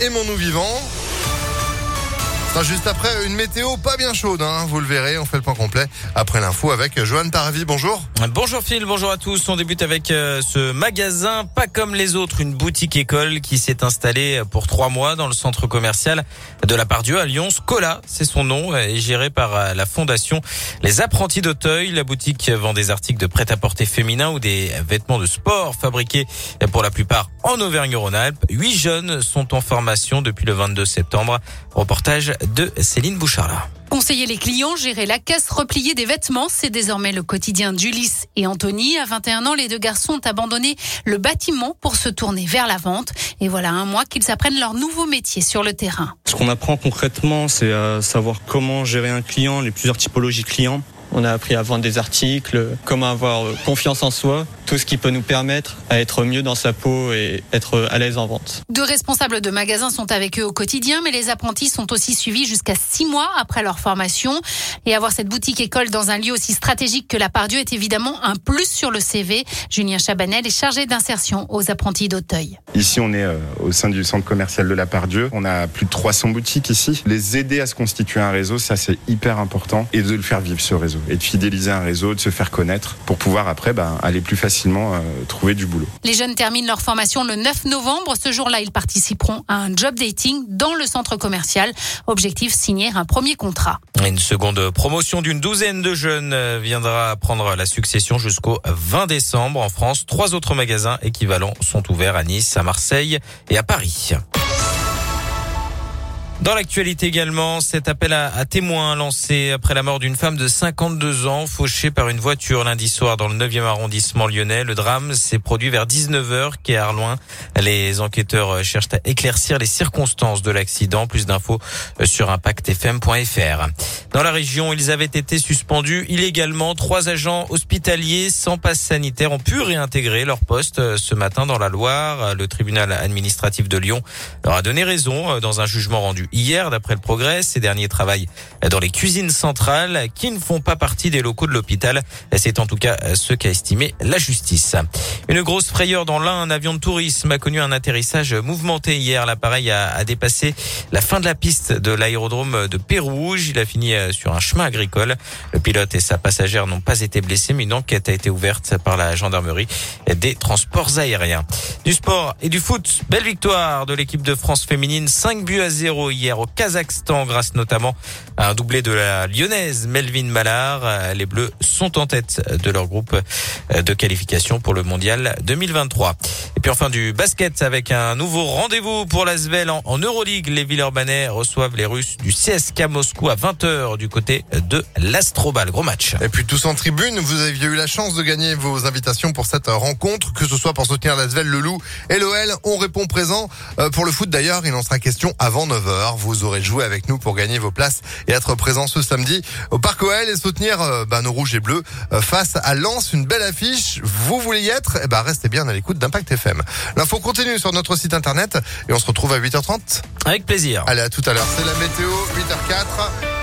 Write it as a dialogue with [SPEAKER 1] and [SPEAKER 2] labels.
[SPEAKER 1] Aimons-nous vivants. Ça juste après une météo pas bien chaude, hein. vous le verrez, on fait le point complet après l'info avec Johan Paravi, bonjour.
[SPEAKER 2] Bonjour Phil, bonjour à tous. On débute avec euh, ce magasin, pas comme les autres, une boutique école qui s'est installée pour trois mois dans le centre commercial de la Pardieu à Lyon. Scola, c'est son nom, est géré par euh, la fondation Les Apprentis d'Auteuil. La boutique vend des articles de prêt-à-porter féminin ou des vêtements de sport fabriqués pour la plupart en Auvergne-Rhône-Alpes. Huit jeunes sont en formation depuis le 22 septembre. Reportage de Céline Bouchard.
[SPEAKER 3] Conseiller les clients, gérer la caisse, replier des vêtements, c'est désormais le quotidien d'Ulysse et Anthony. À 21 ans, les deux garçons ont abandonné le bâtiment pour se tourner vers la vente. Et voilà un mois qu'ils apprennent leur nouveau métier sur le terrain.
[SPEAKER 4] Ce qu'on apprend concrètement, c'est à savoir comment gérer un client, les plusieurs typologies clients. On a appris à vendre des articles, comment avoir confiance en soi, tout ce qui peut nous permettre à être mieux dans sa peau et être à l'aise en vente.
[SPEAKER 3] Deux responsables de magasins sont avec eux au quotidien, mais les apprentis sont aussi suivis jusqu'à six mois après leur formation. Et avoir cette boutique école dans un lieu aussi stratégique que la Pardieu est évidemment un plus sur le CV. Julien Chabanel est chargé d'insertion aux apprentis d'Auteuil.
[SPEAKER 5] Ici, on est euh, au sein du centre commercial de la Pardieu. On a plus de 300 boutiques ici. Les aider à se constituer un réseau, ça c'est hyper important. Et de le faire vivre ce réseau. Et de fidéliser un réseau, de se faire connaître pour pouvoir après ben, aller plus facilement euh, trouver du boulot.
[SPEAKER 3] Les jeunes terminent leur formation le 9 novembre. Ce jour-là, ils participeront à un job dating dans le centre commercial. Objectif, signer un premier contrat.
[SPEAKER 2] Une seconde promotion d'une douzaine de jeunes euh, viendra prendre la succession jusqu'au 20 décembre en France. Trois autres magasins équivalents sont ouverts à Nice, à Marseille et à Paris. Dans l'actualité également, cet appel à, témoins lancé après la mort d'une femme de 52 ans fauchée par une voiture lundi soir dans le 9e arrondissement lyonnais. Le drame s'est produit vers 19h quai Arloin. Les enquêteurs cherchent à éclaircir les circonstances de l'accident. Plus d'infos sur impactfm.fr. Dans la région, ils avaient été suspendus illégalement. Trois agents hospitaliers sans passe sanitaire ont pu réintégrer leur poste ce matin dans la Loire. Le tribunal administratif de Lyon leur a donné raison dans un jugement rendu hier, d'après le progrès. Ces derniers travaillent dans les cuisines centrales qui ne font pas partie des locaux de l'hôpital. C'est en tout cas ce qu'a estimé la justice. Une grosse frayeur dans l'un, un avion de tourisme a connu un atterrissage mouvementé hier. L'appareil a, a, dépassé la fin de la piste de l'aérodrome de Pérouge. Il a fini euh, sur un chemin agricole. Le pilote et sa passagère n'ont pas été blessés, mais une enquête a été ouverte par la gendarmerie des transports aériens. Du sport et du foot. Belle victoire de l'équipe de France féminine. 5 buts à 0 hier au Kazakhstan grâce notamment à un doublé de la lyonnaise Melvin Mallard. Les Bleus sont en tête de leur groupe de qualification pour le mondial 2023. Et puis enfin du basket avec un nouveau rendez-vous pour l'Asvel en, en Euroleague. Les Villeurbanais reçoivent les Russes du CSK Moscou à 20h du côté de l'Astrobal. Gros match.
[SPEAKER 1] Et puis tous en tribune, vous aviez eu la chance de gagner vos invitations pour cette rencontre, que ce soit pour soutenir l'Asvel, le Loup et l'OL. On répond présent. Euh, pour le foot d'ailleurs, il en sera question avant 9h. Vous aurez joué avec nous pour gagner vos places et être présent ce samedi au Parc OL et soutenir bah, nos rouges et bleus euh, face à Lens. Une belle affiche. Vous voulez y être? Eh ben restez bien à l'écoute d'Impact FM. L'info continue sur notre site internet et on se retrouve à 8h30.
[SPEAKER 2] Avec plaisir.
[SPEAKER 1] Allez, à tout à l'heure. C'est la météo, 8h04.